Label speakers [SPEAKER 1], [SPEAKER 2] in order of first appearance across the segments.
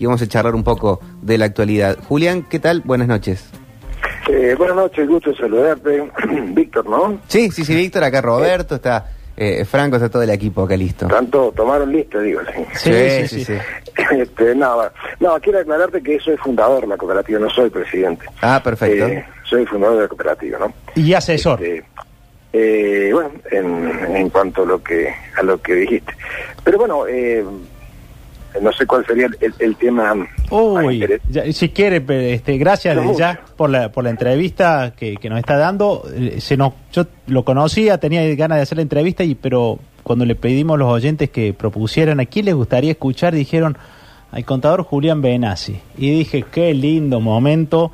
[SPEAKER 1] y vamos a charlar un poco de la actualidad. Julián, ¿qué tal? Buenas noches.
[SPEAKER 2] Eh, buenas noches, gusto saludarte. Víctor, ¿no?
[SPEAKER 1] Sí, sí, sí, Víctor, acá Roberto, está eh, Franco, está todo el equipo acá listo.
[SPEAKER 2] Tanto tomaron lista, digo.
[SPEAKER 1] Sí, sí, sí.
[SPEAKER 2] Este, nada, no, quiero aclararte que soy fundador de la cooperativa, no soy presidente.
[SPEAKER 1] Ah, perfecto.
[SPEAKER 2] Eh, soy fundador de la cooperativa, ¿no?
[SPEAKER 3] Y asesor.
[SPEAKER 2] Este, eh, bueno, en, en cuanto a lo que a lo que dijiste. Pero bueno, eh, no sé cuál sería el, el tema.
[SPEAKER 3] Uy, ya- si quiere, este, gracias
[SPEAKER 2] No
[SPEAKER 3] ya por la, por la entrevista que, que nos está dando. Eh, Se nos, yo lo conocía, tenía ganas de hacer la entrevista, y pero cuando le pedimos a los oyentes que propusieran a quién les gustaría escuchar, dijeron al contador Julián Benassi. Y dije, qué lindo momento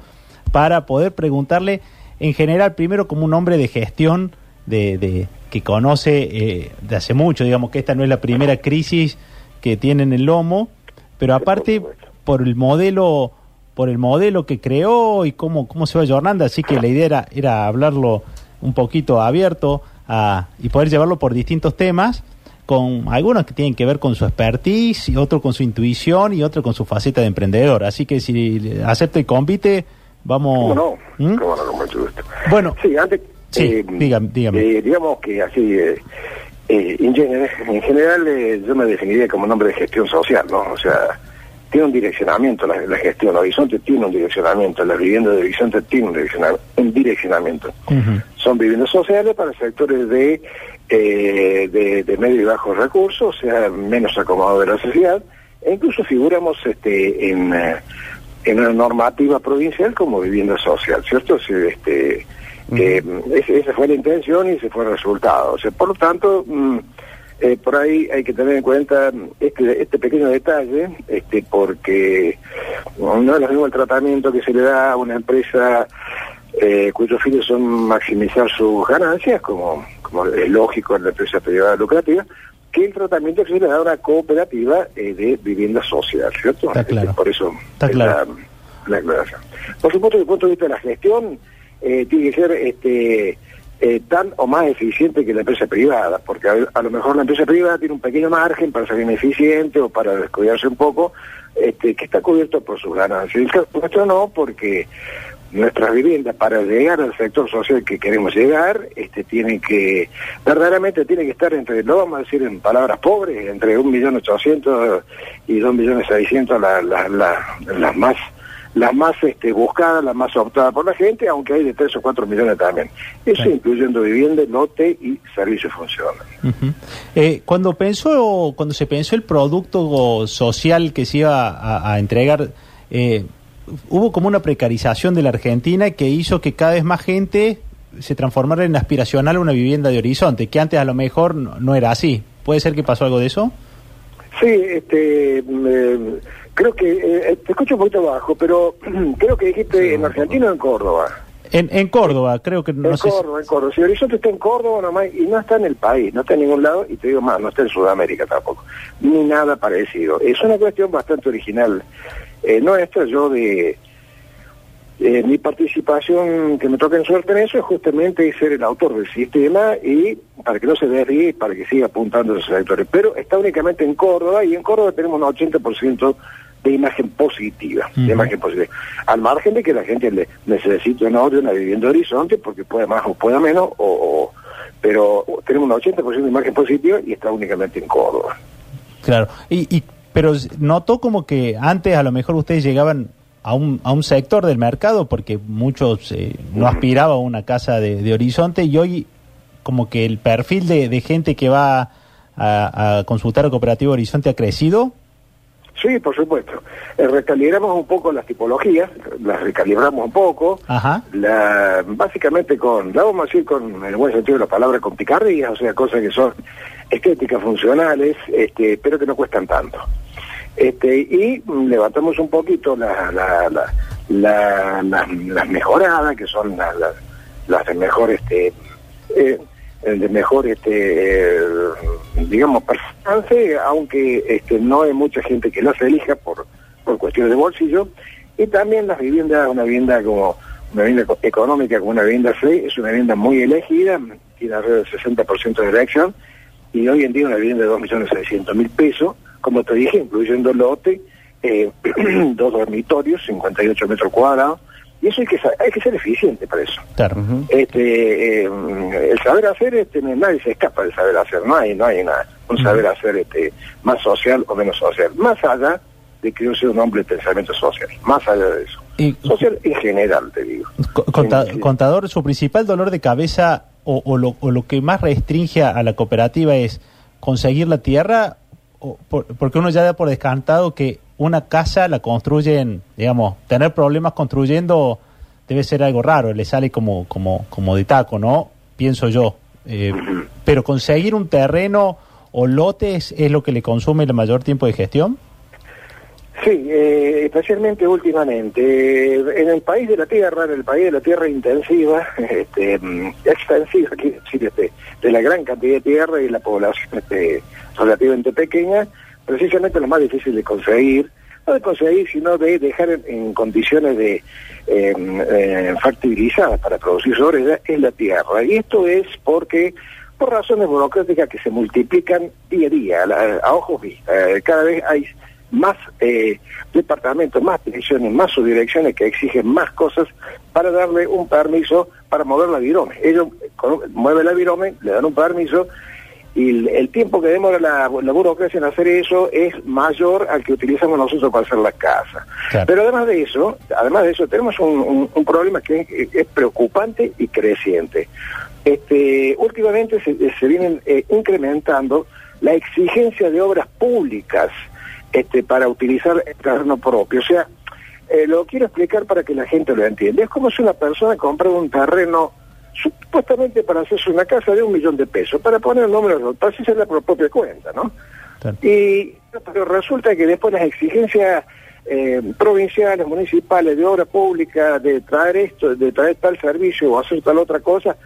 [SPEAKER 3] para poder preguntarle, en general, primero como un hombre de gestión, de, de- que conoce eh, de hace mucho, digamos que esta no es la primera crisis que tiene en el lomo, pero aparte por el modelo por el modelo que creó y cómo, cómo se va ayornando, así que la idea era, era hablarlo un poquito abierto a, y poder llevarlo por distintos temas, con algunos que tienen que ver con su expertise, y otro con su intuición y otro con su faceta de emprendedor. Así que si acepta el convite, vamos...
[SPEAKER 2] ¿Cómo no?
[SPEAKER 3] ¿Mm?
[SPEAKER 2] ¿Cómo no? Con mucho gusto.
[SPEAKER 3] Bueno,
[SPEAKER 2] Sí, antes.
[SPEAKER 3] Sí, dígame, dígame.
[SPEAKER 2] eh, digamos que así, eh, eh, en, gen- en general, eh, yo me definiría como un hombre de gestión social, ¿no? O sea, tiene un direccionamiento la, la gestión. Horizonte tiene un direccionamiento, la vivienda de Horizonte tiene un, direcciona- un direccionamiento.
[SPEAKER 3] Ujú.
[SPEAKER 2] Son viviendas sociales para sectores de, eh, de, de medio y bajos recursos, o sea, menos acomodados de la sociedad, e incluso figuramos este, en, eh, en una normativa provincial como vivienda social, ¿cierto? Sí, Este, eh, esa fue la intención y ese fue el resultado. O sea, por lo tanto, mm, eh, por ahí hay que tener en cuenta este, este pequeño detalle, este, porque no es lo mismo el tratamiento que se le da a una empresa eh, cuyos fines son maximizar sus ganancias, como, como es lógico en la empresa privada lucrativa, que el tratamiento que se le da a una cooperativa eh, de vivienda social, ¿cierto?
[SPEAKER 3] Está claro.
[SPEAKER 2] Este, por eso
[SPEAKER 3] Está
[SPEAKER 2] es
[SPEAKER 3] claro.
[SPEAKER 2] la, la aclaración. Por supuesto, desde el punto de vista de la gestión, eh, tiene que ser este eh, tan o más eficiente que la empresa privada, porque a, lo mejor la empresa privada tiene un pequeño margen para ser ineficiente o para descuidarse un poco, este, que está cubierto por sus ganancias. Caso nuestro no, porque nuestras viviendas para llegar al sector social que queremos llegar, este, tienen que, verdaderamente tiene que estar entre, lo vamos a decir en palabras pobres, entre un millón ochocientos y dos millones seiscientos la- la- la- las más las más este, buscadas, las más optadas por la gente, aunque hay de 3 o 4 millones también. Eso incluyendo vivienda, lote y servicio funciona.
[SPEAKER 3] Ujú. Eh, cuando pensó, cuando se pensó el producto social que se iba a, a entregar, eh, hubo como una precarización de la Argentina que hizo que cada vez más gente se transformara en aspiracional a una vivienda de horizonte, que antes a lo mejor no, no era así. ¿Puede ser que pasó algo de eso?
[SPEAKER 2] Sí, este, mm, creo que, eh, te escucho un poquito bajo, pero creo que dijiste en Argentina o en Córdoba.
[SPEAKER 3] En, en Córdoba, creo que no
[SPEAKER 2] en
[SPEAKER 3] sé. si-
[SPEAKER 2] Córdoba, en Córdoba. Si Horizonte está en Córdoba nomás y no está en el país, no está en ningún lado, y te digo más, no está en Sudamérica tampoco, ni nada parecido. Es una cuestión bastante original. Eh, no esto yo de... eh, mi participación que me toca en suerte en eso es justamente ser el autor del sistema y para que no se desvíe, para que siga apuntando a esos sectores. Pero está únicamente en Córdoba y en Córdoba tenemos un 80% de imagen positiva, de imagen positiva. Al margen de que la gente le necesite o no de una vivienda horizonte porque puede más o pueda menos, o, o- pero tenemos un 80% de imagen positiva y está únicamente en Córdoba.
[SPEAKER 3] Claro. Y, y- pero notó como que antes a lo mejor ustedes llegaban a un, a un sector del mercado porque muchos eh, no aspiraban a una casa de, de horizonte y hoy como que el perfil de, de gente que va a, a consultar a Cooperativa Horizonte ha crecido.
[SPEAKER 2] Sí, por supuesto. Eh, recalibramos un poco las tipologías, las recalibramos un poco,
[SPEAKER 3] Ajá.
[SPEAKER 2] la, básicamente con, la vamos a decir con en el buen sentido de la palabra, con picardías, o sea, cosas que son estéticas, funcionales, este, pero que no cuestan tanto. Este, y levantamos un poquito la, la, la, la- la- las mejoradas, que son la- la- las de mejor, este, eh, de mejor, este, eh, digamos, performance, aunque este, no hay mucha gente que las elija por, por cuestiones de bolsillo, y también las viviendas, una vivienda como una vivienda eco- económica como una vivienda free, es una vivienda muy elegida, tiene alrededor del 60% de elección, y hoy en día una vivienda de 2.600.000 pesos, como te dije, incluyendo lote, eh, dos dormitorios, 58 metros cuadrados, y eso hay que, hay que ser eficiente para eso.
[SPEAKER 3] Claro.
[SPEAKER 2] Este, eh, el saber hacer, este, nadie se escapa del saber hacer, no hay, no hay una- un saber hacer este, más social o menos social, más allá de que yo sea un hombre de pensamiento social, más allá de eso.
[SPEAKER 3] Y-
[SPEAKER 2] Social en general, te digo.
[SPEAKER 3] Conta-. Contador, su principal dolor de cabeza o, o lo, o lo que más restringe a la cooperativa es conseguir la tierra, o por- porque uno ya da por descantado que una casa la construyen, digamos, tener problemas construyendo debe ser algo raro, le sale como, como, como de taco, ¿no? Pienso yo. Eh, pero conseguir un terreno o lotes es lo que le consume el mayor tiempo de gestión.
[SPEAKER 2] Sí, eh, especialmente últimamente. Eh, en el país de la tierra, en el país de la tierra intensiva, este, mm, extensiva, quiero decir, este, de la gran cantidad de tierra y la población este, relativamente pequeña, precisamente lo más difícil de conseguir, no de conseguir, sino de dejar en, condiciones de eh, eh, factibilizadas para producir sobre ella, es la tierra. Y esto es porque por razones burocráticas que se multiplican día a día, a, a ojos vistas. Eh, cada vez hay más eh, departamentos, más direcciones, más subdirecciones que exigen más cosas para darle un permiso para mover la virome. Ellos con- mueven la virome, le dan un permiso y el, el tiempo que demora la, la burocracia en hacer eso es mayor al que utilizamos nosotros para hacer la casa.
[SPEAKER 3] Claro.
[SPEAKER 2] Pero además de eso, además de eso, tenemos un, un- un problema que es, es preocupante y creciente. Este, últimamente se, se vienen eh, incrementando la exigencia de obras públicas este, para utilizar el terreno propio. O sea, eh, lo quiero explicar para que la gente lo entienda. Es como si una persona compra un terreno supuestamente para hacerse una casa de un millón de pesos, para poner números, para hacerse la propia cuenta, ¿no?
[SPEAKER 3] Claro.
[SPEAKER 2] Y pero resulta que después las exigencias eh, provinciales, municipales, de obra pública, de traer esto, de traer tal servicio o hacer tal otra cosa,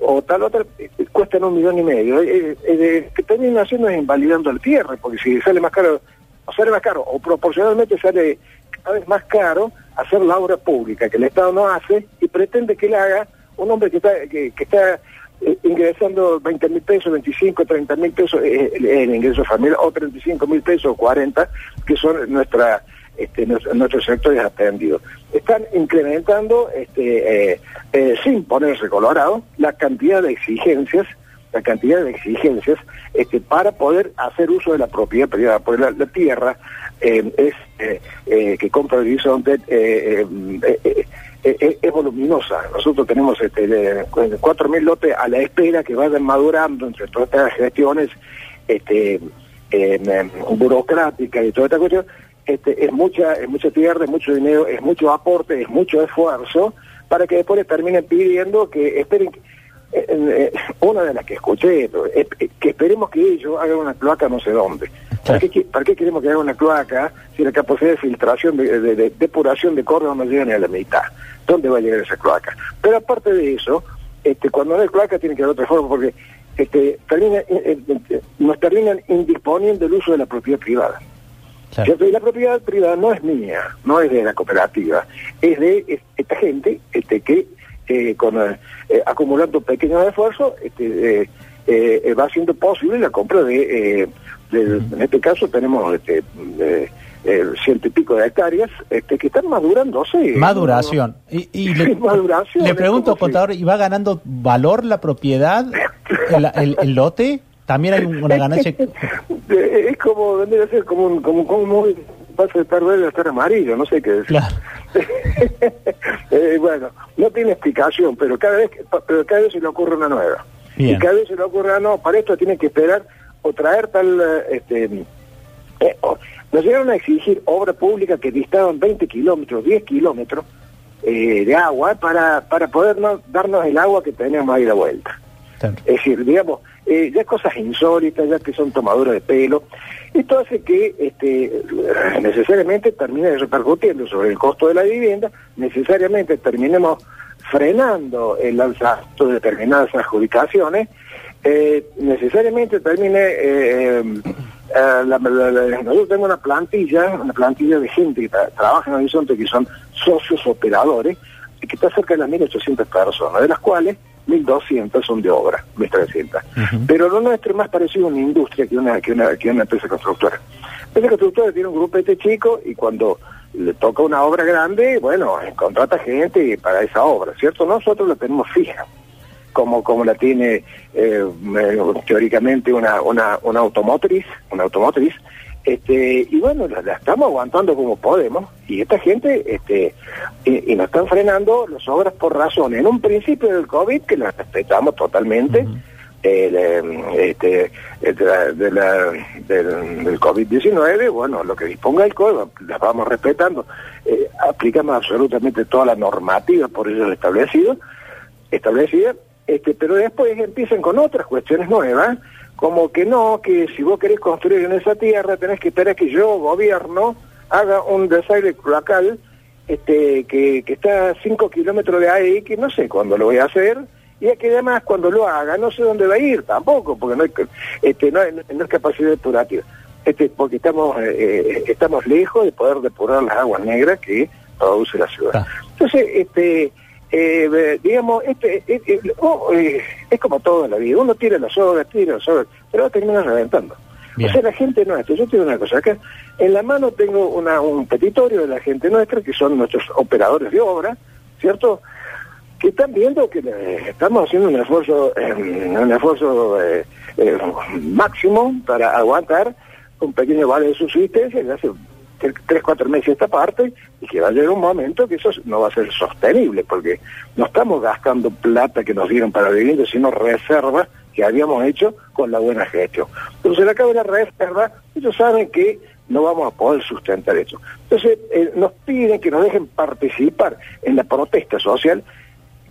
[SPEAKER 2] o tal otra, eh, cuestan un millón y medio. Eh, eh, eh, que terminan haciendo es invalidando el cierre, porque si sale más caro, o sale más caro, o proporcionalmente sale cada vez más caro hacer la obra pública que el Estado no hace y pretende que la haga un hombre que está, eh, ingresando 20 mil pesos, 25, 30 mil pesos eh, el, el ingreso familiar, o 35 mil pesos, o 40, que son nuestra, este, nuestro- nuestros sectores atendidos. Están incrementando, este, eh, eh, sin ponerse colorado, la cantidad de exigencias la cantidad de exigencias este, para poder hacer uso de la propiedad privada, porque la, tierra eh, es que compra Horizonte eh, eh, es voluminosa. Nosotros tenemos este, de- 4.000 lotes a la espera que vayan madurando entre todas estas gestiones este, eh, em, burocráticas y toda esta cuestión. Este, es mucha es mucha tierra, es mucho dinero, es mucho aporte, es mucho esfuerzo para que después les terminen pidiendo que esperen eh, eh, una de las que escuché, que esperemos que ellos hagan una cloaca no sé dónde. ¿Para qué, qui- para qué queremos que hagan una cloaca si la capacidad de filtración, de, de- de depuración de Córdoba no llega ni a la mitad? ¿Dónde va a llegar esa cloaca? Pero aparte de eso, este, cuando no hay cloaca tiene que haber otra forma porque este, termina, eh, eh, nos terminan indisponiendo el uso de la propiedad privada.
[SPEAKER 3] Claro.
[SPEAKER 2] ¿Cierto? Y la propiedad privada no es mía, no es de la cooperativa, es de es- esta gente este, que eh, con eh, eh, acumulando pequeños esfuerzos este, eh, eh, eh, va haciendo posible la compra de, eh, de- en este caso tenemos este, eh, eh, ciento y pico de hectáreas este, que están madurándose.
[SPEAKER 3] Maduración. Y, y le,
[SPEAKER 2] Maduración,
[SPEAKER 3] le pregunto, contador, ¿y va ganando valor la propiedad, el, el- el lote? También hay una ganancia.
[SPEAKER 2] Es como, vendría a ser como un, como, como un pasa de estar verde a estar amarillo, no sé qué decir.
[SPEAKER 3] Claro.
[SPEAKER 2] Eh, bueno, no tiene explicación, pero cada vez pero cada vez se le ocurre una nueva.
[SPEAKER 3] Bien.
[SPEAKER 2] Y cada vez se le ocurre, ah, no, para esto tiene que esperar o traer tal, eh, este, eh, nos llegaron a exigir obra pública que distaban 20 kilómetros, 10 kilómetros eh, de agua para, para poder no- darnos el agua que teníamos ahí de vuelta.
[SPEAKER 3] Claro.
[SPEAKER 2] Es decir, digamos, eh, ya cosas insólitas, ya que son tomaduras de pelo. Esto hace que este, necesariamente termine repercutiendo sobre el costo de la vivienda, necesariamente terminemos frenando el alzamiento de determinadas adjudicaciones, eh, necesariamente termine... eh, eh, la- la- la- yo tengo una plantilla, una plantilla de gente que tra- trabaja en Horizonte, que son socios operadores, y que está cerca de las 1.800 personas, de las cuales 1.200 son de obra, 1.300. Pero lo nuestro es más parecido a una industria que una, que una, que una empresa constructora. La empresa constructora tiene un grupete chico y cuando le toca una obra grande, bueno, contrata gente para esa obra, ¿cierto? Nosotros la tenemos fija, como, como la tiene eh, teóricamente una, una, una automotriz, una automotriz, este, y bueno, la, estamos aguantando como podemos, y esta gente, este, y, nos están frenando las obras por razón, en un principio del COVID, que las respetamos totalmente, este, de la, del, COVID-19, bueno, lo que disponga el COVID, las vamos respetando. Eh, aplicamos absolutamente toda la normativa por ello establecido, establecida, este, pero después empiezan con otras cuestiones nuevas, como que no, que si vos querés construir en esa tierra tenés que esperar que yo, gobierno, haga un desaire local este, que, que está a 5 kilómetros de ahí, que no sé cuándo lo voy a hacer, y que además cuando lo haga no sé dónde va a ir tampoco, porque no, hay, este, no, no es capacidad depurativa, este, porque estamos, eh, eh, estamos lejos de poder depurar las aguas negras que produce la ciudad. Ah. Entonces, este, eh, digamos, este, oh, es como todo en la vida, uno tira las obras, tira las obras, pero va a terminar reventando. O sea, la gente nuestra, yo tengo una cosa acá, en la mano tengo una, un petitorio de la gente nuestra, que son nuestros operadores de obra, ¿cierto?, que están viendo que estamos haciendo un esfuerzo, em, un esfuerzo eh, eh, máximo para aguantar un pequeño vale de subsistencia que hace tres, cuatro meses esta parte y que va a llegar un momento que eso no va a ser sostenible porque no estamos gastando plata que nos dieron para vivir, sino reservas que habíamos hecho con la buena gestión. Entonces, le acaba reserva, ellos saben que no vamos a poder sustentar eso. Entonces, eh, nos piden que nos dejen participar en la protesta social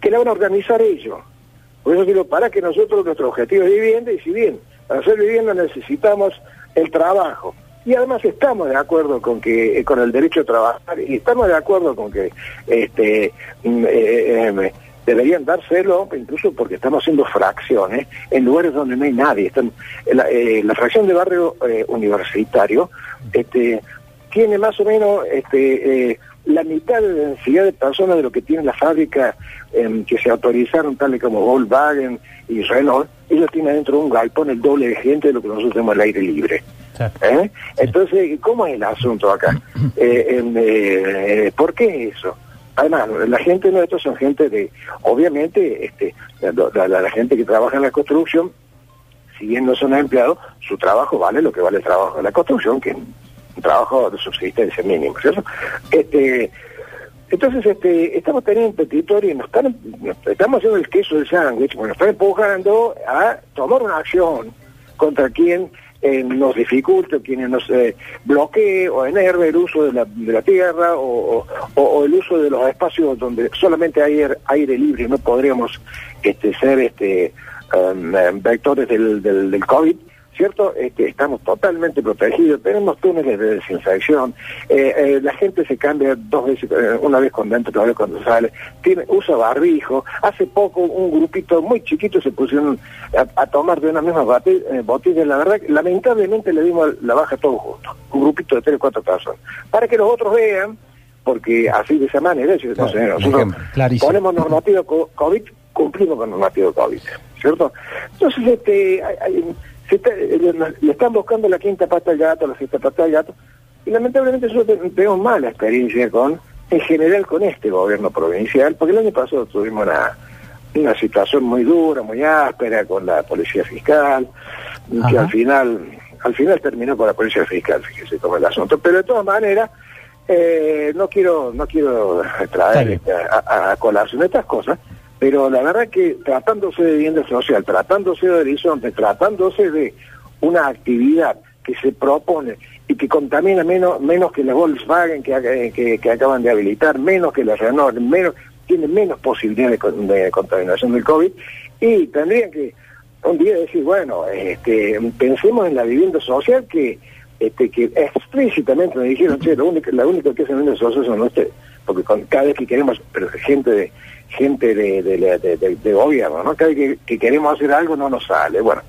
[SPEAKER 2] que la van a organizar ellos. Por eso digo, para que nosotros nuestro objetivo es vivienda, y si bien para hacer vivienda necesitamos el trabajo, y además estamos de acuerdo con que eh, con el derecho a trabajar, y estamos de acuerdo con que este mm, eh, eh, deberían dárselo, incluso porque estamos haciendo fracciones en lugares donde no hay nadie. Están, la, fracción de barrio universitario este, tiene más o menos este, la mitad de densidad de personas de lo que tiene la fábrica em, que se autorizaron, tales como Volkswagen y Renault, ellos tienen dentro de un galpón el doble de gente de lo que nosotros tenemos al aire libre. ¿Eh? Entonces, ¿cómo es el asunto acá? Eh, eh, ¿Por qué eso? Además, la gente nuestra son gente de, obviamente, este, la, gente que trabaja en la construcción, si bien no son empleados, su trabajo vale lo que vale el trabajo de la construcción, que un trabajo de subsistencia mínimo, ¿cierto? Este, entonces, este, estamos teniendo un petitorio y nos están, estamos haciendo el queso del sándwich, bueno, están empujando a tomar una acción contra quien eh, nos dificulte, quien nos eh, bloquee o enerve el uso de la, de la tierra o, o, el uso de los espacios donde solamente hay aire, libre, no podríamos este, ser este, um, vectores del, del, del COVID. ¿Cierto? Este, estamos totalmente protegidos, tenemos túneles de desinfección, eh, eh, la gente se cambia dos veces, eh, una vez con dentro, otra vez cuando sale, tiene, usa barbijo, hace poco un grupito muy chiquito se pusieron a, tomar de una misma botella, la verdad, lamentablemente le dimos la baja todo justo, un grupito de tres o cuatro personas, para que los otros vean, porque así de esa manera, nosotros ponemos normativa COVID, cumplimos con normativa COVID, ¿cierto? Entonces, este, hay eh, le están buscando la quinta pata al gato, la sexta pata al gato, y lamentablemente nosotros tenemos mala experiencia con, en general con este gobierno provincial, porque el año pasado tuvimos una, una situación muy dura, muy áspera con la policía fiscal, que al final, al final terminó con la policía fiscal, fíjese cómo el asunto, pero de todas maneras, eh, no quiero, no quiero traer este, a, a, colación estas cosas, pero la verdad que tratándose de vivienda social, tratándose de horizonte, tratándose de una actividad que se propone y que contamina menos, menos que la Volkswagen que, que, acaban de habilitar, menos que la Renault, menos, tiene menos posibilidades de, contaminación del COVID, y tendrían que un día decir, bueno, este, pensemos en la vivienda social que este, que explícitamente me dijeron, che, lo único, la única que es vivienda social son ustedes, porque con, cada vez que queremos, pero gente de gente de, de, de, gobierno, ¿no? Cada vez que, queremos hacer algo no nos sale. Bueno,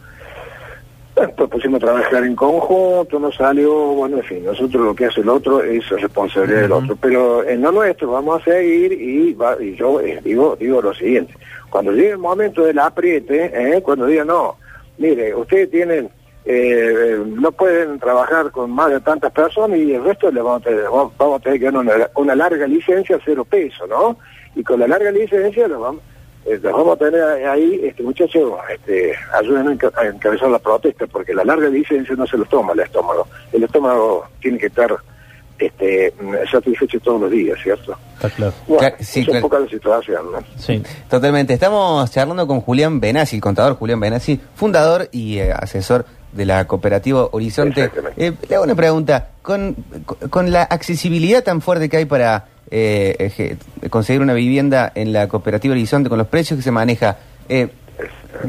[SPEAKER 2] pues pusimos a trabajar en conjunto, no salió, bueno, en fin, nosotros lo que hace el otro es responsabilidad del otro, pero en lo nuestro vamos a seguir y, va- y yo eh, digo, digo lo siguiente, cuando llegue el momento del apriete, eh, cuando digan, no, mire, ustedes tienen, eh, no pueden trabajar con más de tantas personas y el resto le vamos a tener, vamos vamos a tener que dar una, una larga licencia a cero peso, ¿no? Y con la larga licencia los vamos, eh, los vamos a tener ahí, este muchachos, este, ayuden a enca- a encabezar la protesta, porque la larga licencia no se los toma el estómago. El estómago tiene que estar este, satisfecho todos los días, ¿cierto?
[SPEAKER 3] Está claro.
[SPEAKER 2] Bueno,
[SPEAKER 1] sí, claro.
[SPEAKER 2] un poco la situación, ¿no?
[SPEAKER 3] Sí.
[SPEAKER 1] Totalmente. Estamos charlando con Julián Benassi, el contador Julián Benassi, fundador y eh, asesor de la cooperativa Horizonte. Eh, le hago una pregunta. Con, con- la accesibilidad tan fuerte que hay para eh, conseguir una vivienda en la cooperativa Horizonte, con los precios que se maneja, eh,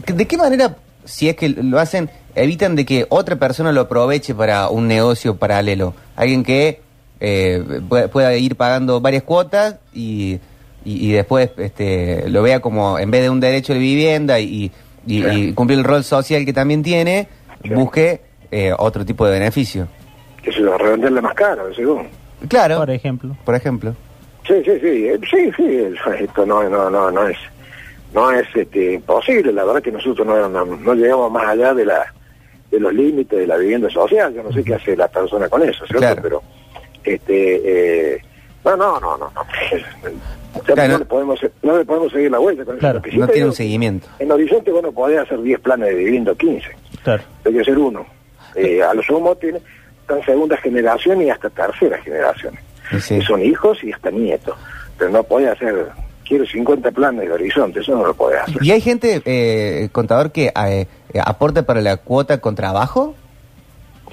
[SPEAKER 1] ¿de qué manera, si es que lo hacen, evitan de que otra persona lo aproveche para un negocio paralelo? Alguien que eh, pueda, ir pagando varias cuotas y, y, y después este, lo vea como, en vez de un derecho de vivienda y, y- y cumplir el rol social que también tiene,
[SPEAKER 2] Sí.
[SPEAKER 1] busque eh, otro tipo de beneficio.
[SPEAKER 2] Que se lo revenderle más caro, según.
[SPEAKER 1] Claro,
[SPEAKER 3] Por ejemplo.
[SPEAKER 1] por ejemplo.
[SPEAKER 2] Sí, sí, sí, eh, sí, sí, esto no, no, no, no es, no es este, imposible, la verdad que nosotros no, no, no llegamos más allá de la, de los límites de la vivienda social, yo no sé qué hace la persona con eso, ¿cierto?
[SPEAKER 1] Claro.
[SPEAKER 2] Pero, este, eh, no, no, no, no, no,
[SPEAKER 1] Claro.
[SPEAKER 2] no, le podemos, no le podemos seguir la vuelta con eso.
[SPEAKER 3] Claro.
[SPEAKER 2] Que sí
[SPEAKER 1] No tiene un
[SPEAKER 2] digo,
[SPEAKER 1] seguimiento.
[SPEAKER 2] En Horizonte, bueno, podés hacer 10 planes de vivienda o 15,
[SPEAKER 3] Claro.
[SPEAKER 2] que hacer uno. Eh, a lo sumo tiene, están segunda generación y hasta tercera generación
[SPEAKER 1] sí.
[SPEAKER 2] que son hijos y hasta nietos. Pero no podés hacer, quiero 50 planes de horizonte, eso no lo podés hacer.
[SPEAKER 1] ¿Y hay gente, eh, contador, que eh, eh, aporta para la cuota con trabajo?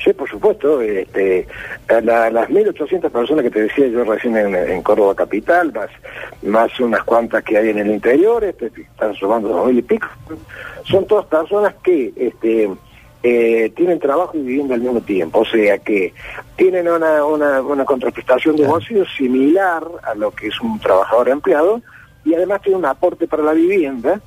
[SPEAKER 2] Sí, por supuesto, este, a la- las 1.800 personas que te decía yo recién en, en Córdoba Capital, más, más unas cuantas que hay en el interior, este, están sumando dos mil y pico, son todas personas que este, eh, tienen trabajo y vivienda al mismo tiempo, o sea que tienen una, una, una contraprestación de bolsillo similar a lo que es un trabajador empleado y además tiene un aporte para la vivienda,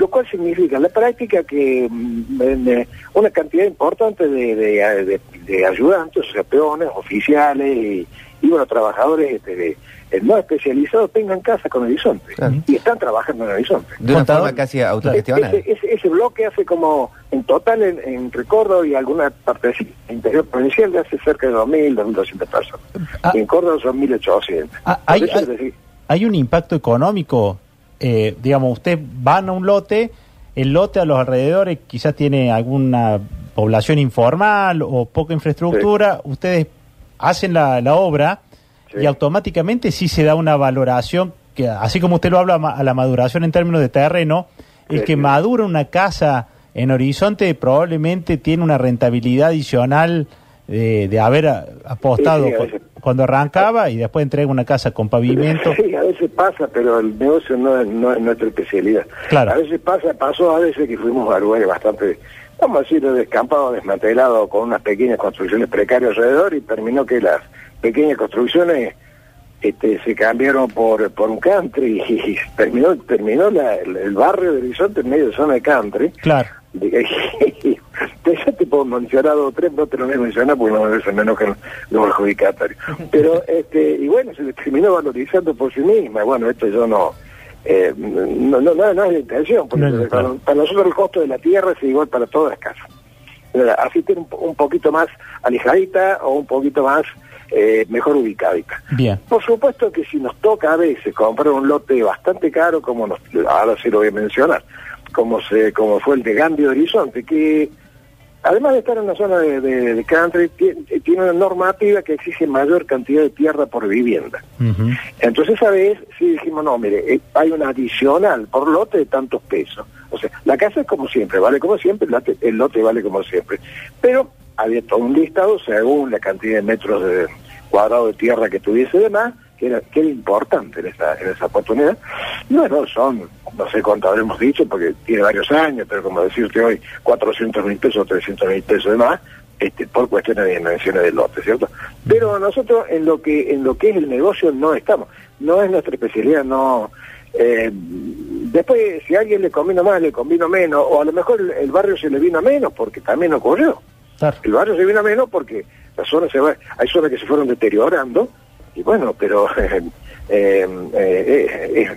[SPEAKER 2] lo cual significa en la práctica que mm, en, eh, una cantidad importante de, de- de- de ayudantes, o sea, peones, oficiales y, y, bueno, trabajadores este, de- eh, no especializados tengan casa con Horizonte
[SPEAKER 1] Claro.
[SPEAKER 2] y están trabajando en Horizonte.
[SPEAKER 1] De una forma casi autogestionada.
[SPEAKER 2] Ese, ese- ese bloque hace como, en total, en, entre Córdoba y alguna parte del interior provincial, hace cerca de 2.000, 2.200 personas.
[SPEAKER 3] Ah.
[SPEAKER 2] Y en Córdoba son 1.800.
[SPEAKER 3] Ah, hay- Hay un impacto económico. Eh, digamos, usted van a un lote, el lote a los alrededores quizás tiene alguna población informal o poca infraestructura. Ustedes hacen la, la obra
[SPEAKER 2] Sí.
[SPEAKER 3] y automáticamente sí se da una valoración que, así como usted lo habla a la maduración en términos de terreno, el que madura una casa en Horizonte probablemente tiene una rentabilidad adicional de, de haber apostado
[SPEAKER 2] Sí, sí,
[SPEAKER 3] cuando arrancaba y después entrega una casa con pavimento.
[SPEAKER 2] Sí, a veces pasa, pero el negocio no es, no es nuestra especialidad.
[SPEAKER 3] Claro.
[SPEAKER 2] A veces pasa, pasó a veces que fuimos a lugares bastante, vamos a decir, descampados, desmantelados, con unas pequeñas construcciones precarias alrededor y terminó que las pequeñas construcciones este, se cambiaron por, por un country y terminó, terminó la- el barrio de Horizonte en medio de zona de country.
[SPEAKER 3] Claro.
[SPEAKER 2] De- ya te puedo mencionar dos o tres, no te lo voy a mencionar porque no me menos que los adjudicatarios. Pero, este, y bueno, se terminó valorizando por sí misma. Bueno, esto yo no, eh, no, no, no, no es la intención, porque
[SPEAKER 3] No,
[SPEAKER 2] para, nosotros el costo de la tierra es igual para todas las casas. Eh, Así tiene un, un poquito más alejadita o un poquito más eh, mejor ubicadita.
[SPEAKER 3] Bien.
[SPEAKER 2] Por supuesto que si nos toca a veces comprar un lote bastante caro, como nos, ahora sí lo voy a mencionar, como se, como fue el de Gandhi Horizonte, que además de estar en una zona de, de- de country, ti- tiene una normativa que exige mayor cantidad de tierra por vivienda. Entonces esa vez sí dijimos, no, mire, eh, hay un adicional por lote de tantos pesos. O sea, la casa es como siempre, vale como siempre, el lote, el lote vale como siempre. Pero había todo un listado según la cantidad de metros de cuadrado de tierra que tuviese de más, que era, que era importante en esa, en esa oportunidad. Y bueno, son, no sé cuánto habremos dicho, porque tiene varios años, pero como decirte hoy, 400 mil pesos o 300 mil pesos de más, este, por cuestiones de dimensiones del lote, ¿cierto? Pero nosotros en lo que en lo que es el negocio no estamos, no es nuestra especialidad, no. eh, después, si a alguien le convino más, le convino menos, o a lo mejor el, el barrio se le vino a menos, porque también ocurrió.
[SPEAKER 3] Claro.
[SPEAKER 2] El barrio se vino a menos porque las zonas se va, hay zonas que se fueron deteriorando, y bueno, pero eh, eh, eh, eh,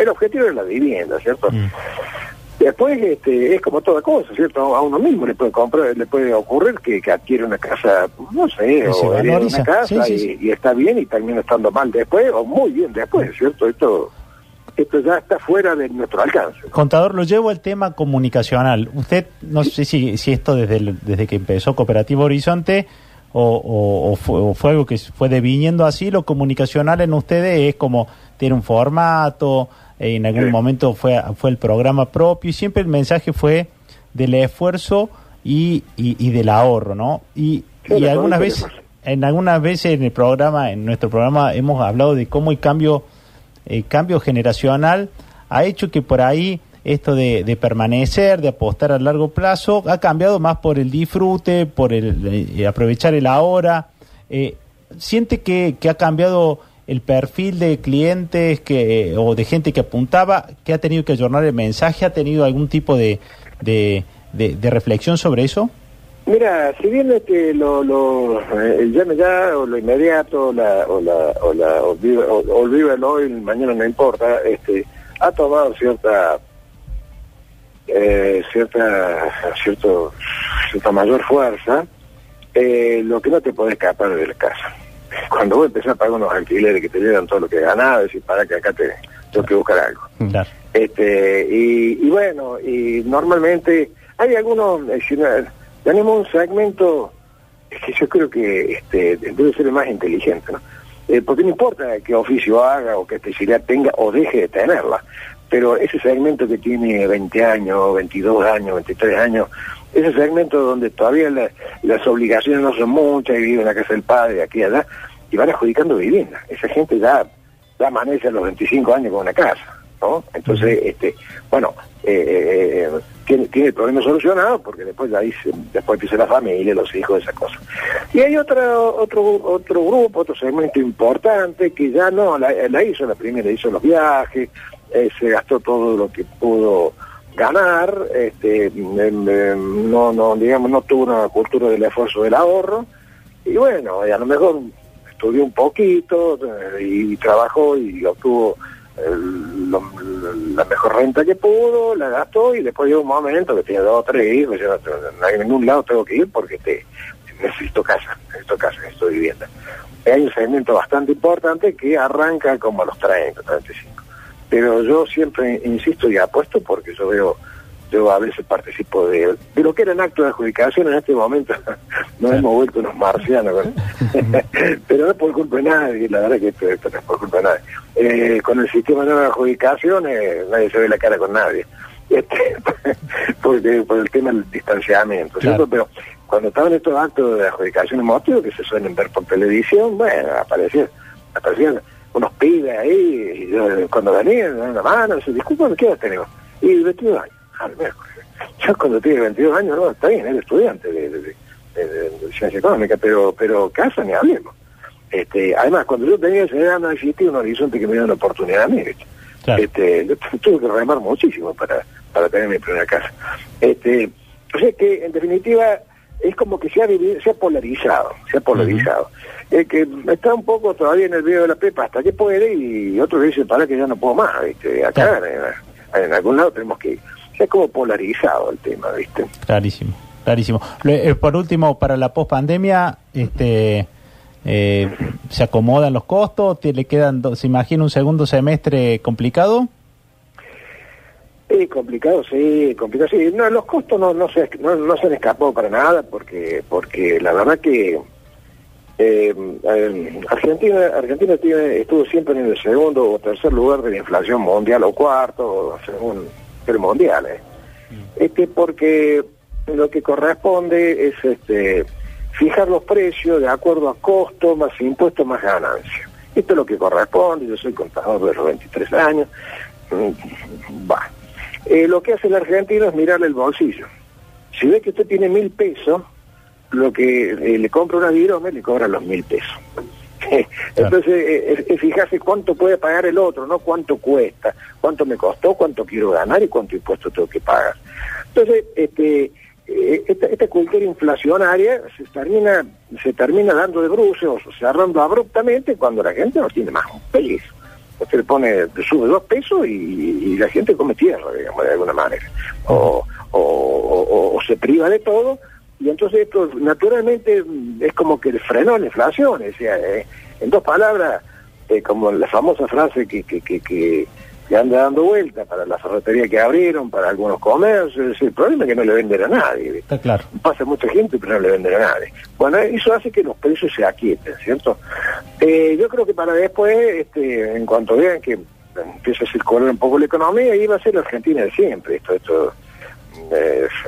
[SPEAKER 2] el objetivo es la vivienda, ¿cierto?
[SPEAKER 3] Mm.
[SPEAKER 2] Después este, es como toda cosa, ¿cierto? A uno mismo le puede comprar, le puede ocurrir que, que adquiere una casa, no sé, o una casa
[SPEAKER 3] Sí,
[SPEAKER 2] y,
[SPEAKER 3] sí, sí.
[SPEAKER 2] y está bien y termina estando mal después, o muy bien después, ¿cierto? Esto, esto ya está fuera de nuestro alcance.
[SPEAKER 3] Contador, lo llevo al tema comunicacional. Usted, no sé si, si esto desde, el- desde que empezó Cooperativa Horizonte o, o- fue, o fue algo que fue deviniendo así, lo comunicacional en ustedes es como tiene un formato, eh, en algún
[SPEAKER 2] Sí.
[SPEAKER 3] momento fue, fue el programa propio y siempre el mensaje fue del esfuerzo y, y, y del ahorro, ¿no? Y,
[SPEAKER 2] Sí,
[SPEAKER 3] y algunas veces, en algunas veces en el programa, en nuestro programa, hemos hablado de cómo el cambio el cambio generacional ha hecho que por ahí esto de, de permanecer, de apostar a largo plazo, ha cambiado más por el disfrute, por el eh, aprovechar el ahora. Eh, ¿Siente que, que ha cambiado el perfil de clientes que o de gente que apuntaba, que ha tenido que ayornar el mensaje? ¿Ha tenido algún tipo de, de, de- reflexión sobre eso?
[SPEAKER 2] Mira, si bien este, lo, lo, eh, el llame ya, o lo inmediato, la, o la, o la, olviva- o- olvívalo hoy, mañana no importa, este, ha tomado cierta, eh, cierta, cierto, cierta mayor fuerza, eh, lo que no te podés escapar de la casa. Cuando vos empezás a pagar unos alquileres que te llevan todo lo que ganás, decís, para que acá te tengo que buscar algo.
[SPEAKER 3] Claro.
[SPEAKER 2] Este, y, y bueno, y normalmente hay algunos, eh, si no, tenemos un segmento que yo creo que este, debe ser el más inteligente, ¿no? Eh, porque no importa qué oficio haga o qué especialidad tenga o deje de tenerla, pero ese segmento que tiene 20 años, 22 años, 23 años, ese segmento donde todavía la- las obligaciones no son muchas y vive en la casa del padre, aquí y allá, y van adjudicando vivienda. Esa gente ya, ya amanece a los 25 años con una casa, ¿no? Entonces, este, bueno, eh, eh, tiene, tiene el problema solucionado porque después ya dice, después empieza la familia, los hijos, esa cosa. Y hay otro, otro, otro grupo, otro segmento importante que ya no, la, la hizo, la primera hizo los viajes, eh, se gastó todo lo que pudo ganar, este, em, em, no, no, digamos, no tuvo una cultura del esfuerzo del ahorro, y bueno, a lo mejor estudió un poquito eh, y trabajó y obtuvo eh, la mejor renta que pudo, la gastó y después llegó un momento que tenía dos o tres hijos, no, hay ningún lado tengo que ir porque te, necesito casa, necesito casa, necesito vivienda. Hay un segmento bastante importante que arranca como a los 30, 35. Pero yo siempre insisto y apuesto porque yo veo, yo a veces participo de, de lo que eran actos de adjudicación en este momento, nos hemos vuelto unos marcianos, pero no es por culpa de nadie, la verdad que esto, esto no es por culpa de nadie. Eh, con el sistema de adjudicación eh, nadie se ve la cara con nadie, este, porque por el tema del distanciamiento, ¿cierto?
[SPEAKER 3] Claro.
[SPEAKER 2] Pero cuando estaban estos actos de adjudicación emotivos que se suelen ver por televisión, bueno, aparecían, aparecían unos pibes ahí, y yo, cuando venían, daban la mano, se disculpan, ¿qué edad tenemos? Y 22 años, a lo mejor. Yo cuando tiene 22 años, no, está bien, era estudiante de, de- de- ciencia económica, pero pero casa ni hablemos. Este, además, cuando yo tenía esa edad no existía un horizonte que me diera una oportunidad a mí.
[SPEAKER 3] Claro.
[SPEAKER 2] Este, tuve que remar muchísimo para, para tener mi primera casa. Este, o sea que, en definitiva, es como que se ha, dividido- se ha polarizado, se ha polarizado. Eh, que está un poco todavía en el video de la pepa hasta que puede y otros dicen, para que ya no puedo más, ¿viste? Acá,
[SPEAKER 3] Claro.
[SPEAKER 2] en, en algún lado tenemos que ir. Se ha como polarizado el tema, ¿viste?
[SPEAKER 3] Clarísimo, clarísimo. Eh, por último, para la pospandemia, este, eh, ¿se acomodan los costos? ¿Te le quedan, se imagina un segundo semestre complicado?
[SPEAKER 2] Sí, complicado, sí, complicado, sí. No, los costos no, no, se, no, no se han escapado para nada porque porque la verdad que eh, eh, Argentina Argentina tiene, estuvo siempre en el segundo o tercer lugar de la inflación mundial o cuarto, según el mundial. eh. Este, porque lo que corresponde es este fijar los precios de acuerdo a costo más impuesto más ganancia. Esto es lo que corresponde, yo soy contador de los 23 años. Mm, Va. Eh, lo que hace el argentino es mirarle el bolsillo. Si ve que usted tiene mil pesos, lo que eh, le compra una virome le cobra los mil pesos. Entonces, eh, es, fijarse cuánto puede pagar el otro, no cuánto cuesta, cuánto me costó, cuánto quiero ganar y cuánto impuesto tengo que pagar. Entonces, este, eh, esta, esta, cultura inflacionaria se termina, se termina dando de bruces o cerrando abruptamente cuando la gente no tiene más un peso. Usted le pone, sube dos pesos y, la gente come tierra, digamos, de alguna manera. O, o, se priva de todo y entonces esto naturalmente es como que frenó la inflación. Es eh, en dos palabras, eh, como la famosa frase que, que, que, que, anda dando vuelta para la ferretería que abrieron, para algunos comercios, el problema es que no le venden a nadie.
[SPEAKER 3] Está claro.
[SPEAKER 2] Pasa mucha gente, pero no le venden a nadie. Bueno, eso hace que los precios se aquieten, ¿cierto? Eh, yo creo que para después, este, en cuanto vean que empieza a circular un poco la economía, iba a ser la Argentina de siempre. Esto, esto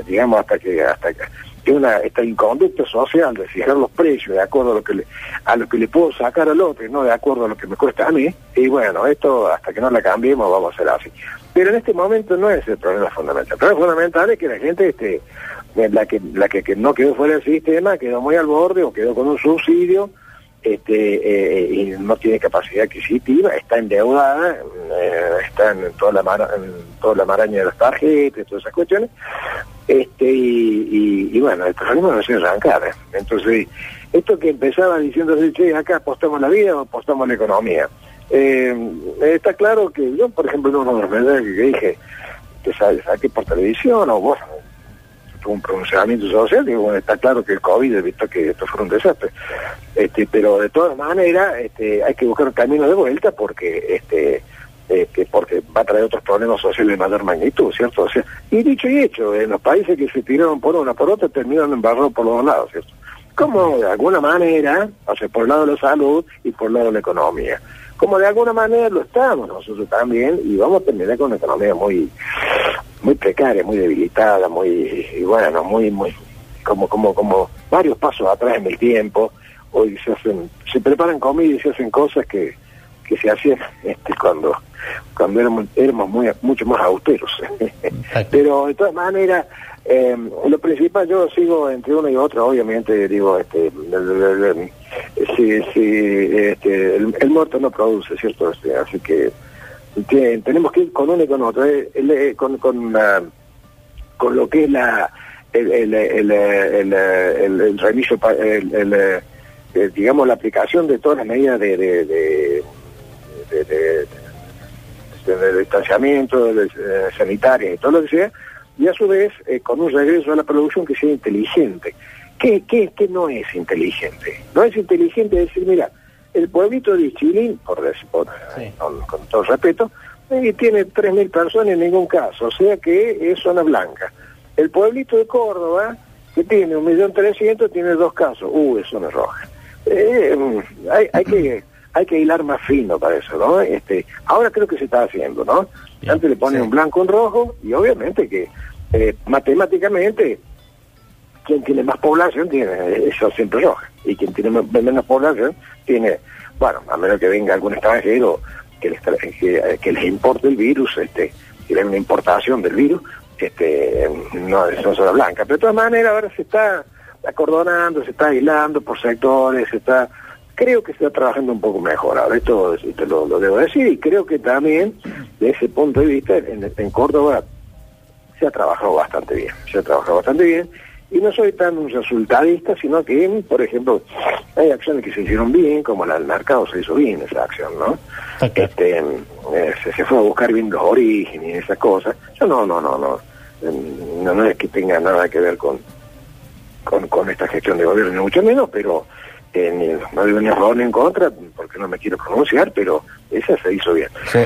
[SPEAKER 2] digamos, hasta que... hasta que una esta inconducta social de fijar los precios de acuerdo a lo que le, a lo que le puedo sacar al otro y no de acuerdo a lo que me cuesta a mí y bueno esto hasta que no la cambiemos vamos a hacer así. Pero en este momento no es el problema fundamental. El problema fundamental es que la gente este la que la que, que no quedó fuera del sistema quedó muy al borde o quedó con un subsidio este eh, y no tiene capacidad adquisitiva, está endeudada, eh, está en toda la en toda la maraña de las tarjetas, todas esas cuestiones, este y, y, bueno, el problema no se arrancar. ¿eh? Entonces, esto que empezaba diciendo, che, acá apostamos la vida o apostamos la economía. está claro que yo, por ejemplo, uno de los que dije, que saqué por televisión o vos un pronunciamiento social, digo, bueno, está claro que el COVID visto que esto fue un desastre. Este, pero de todas maneras, este, hay que buscar un camino de vuelta porque este, este, porque va a traer otros problemas sociales de mayor magnitud, ¿cierto? O sea, y dicho y hecho, en los países que se tiraron por una por otra terminaron embarrados por los dos lados, ¿cierto? Como de alguna manera, o sea, por el lado de la salud y por el lado de la economía. Como de alguna manera lo estamos nosotros también, y vamos a terminar con una economía muy muy precaria, muy debilitada, muy, bueno, muy, muy, como, como, como varios pasos atrás en el tiempo. Hoy se hacen, se preparan comida y se hacen cosas que, que se hacían este, cuando, cuando éramos, éramos muy, mucho más austeros. Pero de todas maneras, eh, lo principal, yo sigo entre una y otra, obviamente, digo, este, este el, muerto no produce, ¿cierto? Este, así que tenemos que ir con uno y con otro, eh, eh, con, con, con lo que es la el, el, el, el, el remiso, el, digamos, la aplicación de todas las medidas de, de, de, de, distanciamiento, de, sanitaria y todo lo que sea, y a su vez eh, con un regreso a la producción que sea inteligente. ¿Qué, qué, qué no es inteligente? No es inteligente decir, mira, el pueblito de Chilín, por, por con, todo respeto, eh, tiene 3.000 personas en ningún caso, o sea que es zona blanca. El pueblito de Córdoba, que tiene 1.300.000, tiene dos casos, uh, es zona roja. Eh, hay, hay que hay que hilar más fino para eso, ¿no? Este, ahora creo que se está haciendo, ¿no? Antes le ponen un blanco, un rojo, y obviamente que eh, matemáticamente quien tiene más población tiene eso siempre roja y quien tiene menos población tiene, bueno, a menos que venga algún extranjero que les, que, les importe el virus, este, que una importación del virus, este, no es zona blanca. Pero de todas maneras ahora se está acordonando, se está aislando por sectores, se está, creo que se está trabajando un poco mejor. Ahora esto te lo, debo decir y creo que también, de ese punto de vista, en Córdoba se ha trabajado bastante bien, se ha trabajado bastante bien y no soy tan un resultadista, sino que, por ejemplo, hay acciones que se hicieron bien, como la del mercado se hizo bien esa acción, ¿no? Este, eh, se, fue a buscar bien los orígenes y esas cosas. Yo no, no, no, no, no, no es que tenga nada que ver con, con, con esta gestión de gobierno, ni mucho menos, pero eh, no digo ni a favor ni en contra, porque no me quiero pronunciar, pero esa se hizo bien. Sí.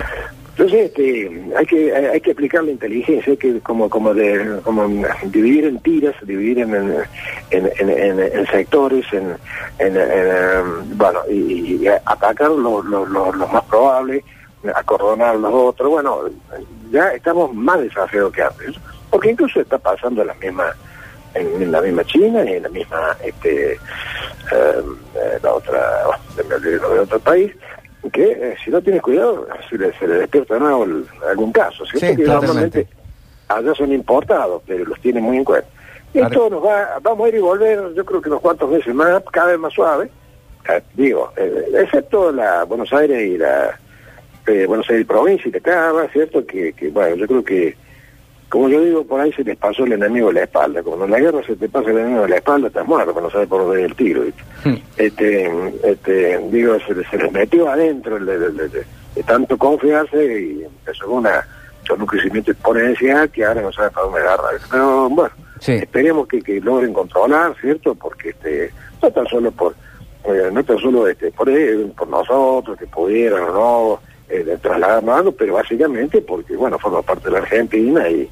[SPEAKER 2] Entonces, este, hay que hay que aplicar la inteligencia, hay que como como de como dividir en tiras, dividir en en, sectores, en, em, bueno y, atacar lo, lo, más probable, acordonar los otros. Bueno, ya estamos más desafiados que antes, porque incluso está pasando la misma en, la misma China y en la misma este em, eh, la otra de otro país que eh, si no tienes cuidado se le, se le despierta de nuevo algún caso, ¿cierto? que normalmente allá son importados, pero los tienen muy en cuenta. Esto nos va, vamos a ir y volver, yo creo que unos cuantos meses más, cada vez más suave, eh, digo, eh, excepto la Buenos Aires y la eh, Buenos Aires provincia y te acaba, ¿cierto? Que, que, bueno, yo creo que, como yo digo, por ahí se les pasó el enemigo de la espalda. Cuando en la guerra se te pasa el enemigo de la espalda, estás muerto, no sabes por dónde viene el tiro.
[SPEAKER 1] Hmm.
[SPEAKER 2] este, este, digo, se, se les metió adentro de, de- tanto confiarse y empezó con una con un crecimiento exponencial que ahora no sabe para dónde agarrar. Pero bueno,
[SPEAKER 1] Sí.
[SPEAKER 2] esperemos que, que logren controlar, ¿cierto? Porque este no tan solo por eh, no tan solo este por él, por nosotros que pudieran o no eh, trasladarnos pero básicamente porque bueno forma parte de la Argentina y,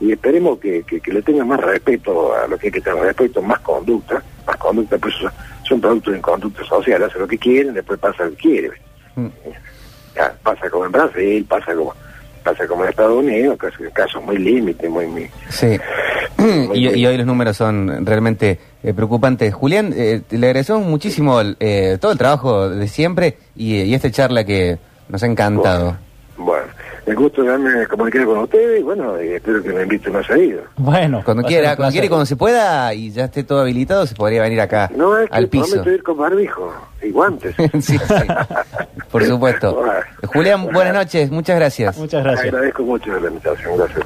[SPEAKER 2] y esperemos que, que, que le tengan más respeto a lo que hay que tener respeto, más conducta, más conducta, pues son, son productos de conducta social, hacen lo que quieren, después pasa lo que quieren.
[SPEAKER 1] Mm.
[SPEAKER 2] Ya, pasa como en Brasil, pasa como pasa como en Estados Unidos, que es casos muy límites, muy, muy
[SPEAKER 1] Sí. y, y hoy los números son realmente eh, preocupantes. Julián, eh, le agradecemos muchísimo eh, todo el trabajo de siempre y, y esta charla que nos ha encantado.
[SPEAKER 2] Bueno, el gusto de darme comunicar con ustedes y bueno, y espero que me inviten más seguido.
[SPEAKER 3] Bueno,
[SPEAKER 1] Cuando quiera, cuando quiera y cuando se pueda y ya esté todo habilitado, se podría venir acá
[SPEAKER 2] No es que
[SPEAKER 1] al piso.
[SPEAKER 2] prometo ir con barbijo y guantes.
[SPEAKER 1] sí, sí. Por supuesto.
[SPEAKER 2] Bueno.
[SPEAKER 1] Julián, buenas noches, muchas gracias.
[SPEAKER 3] Muchas gracias.
[SPEAKER 2] Agradezco mucho la invitación, gracias.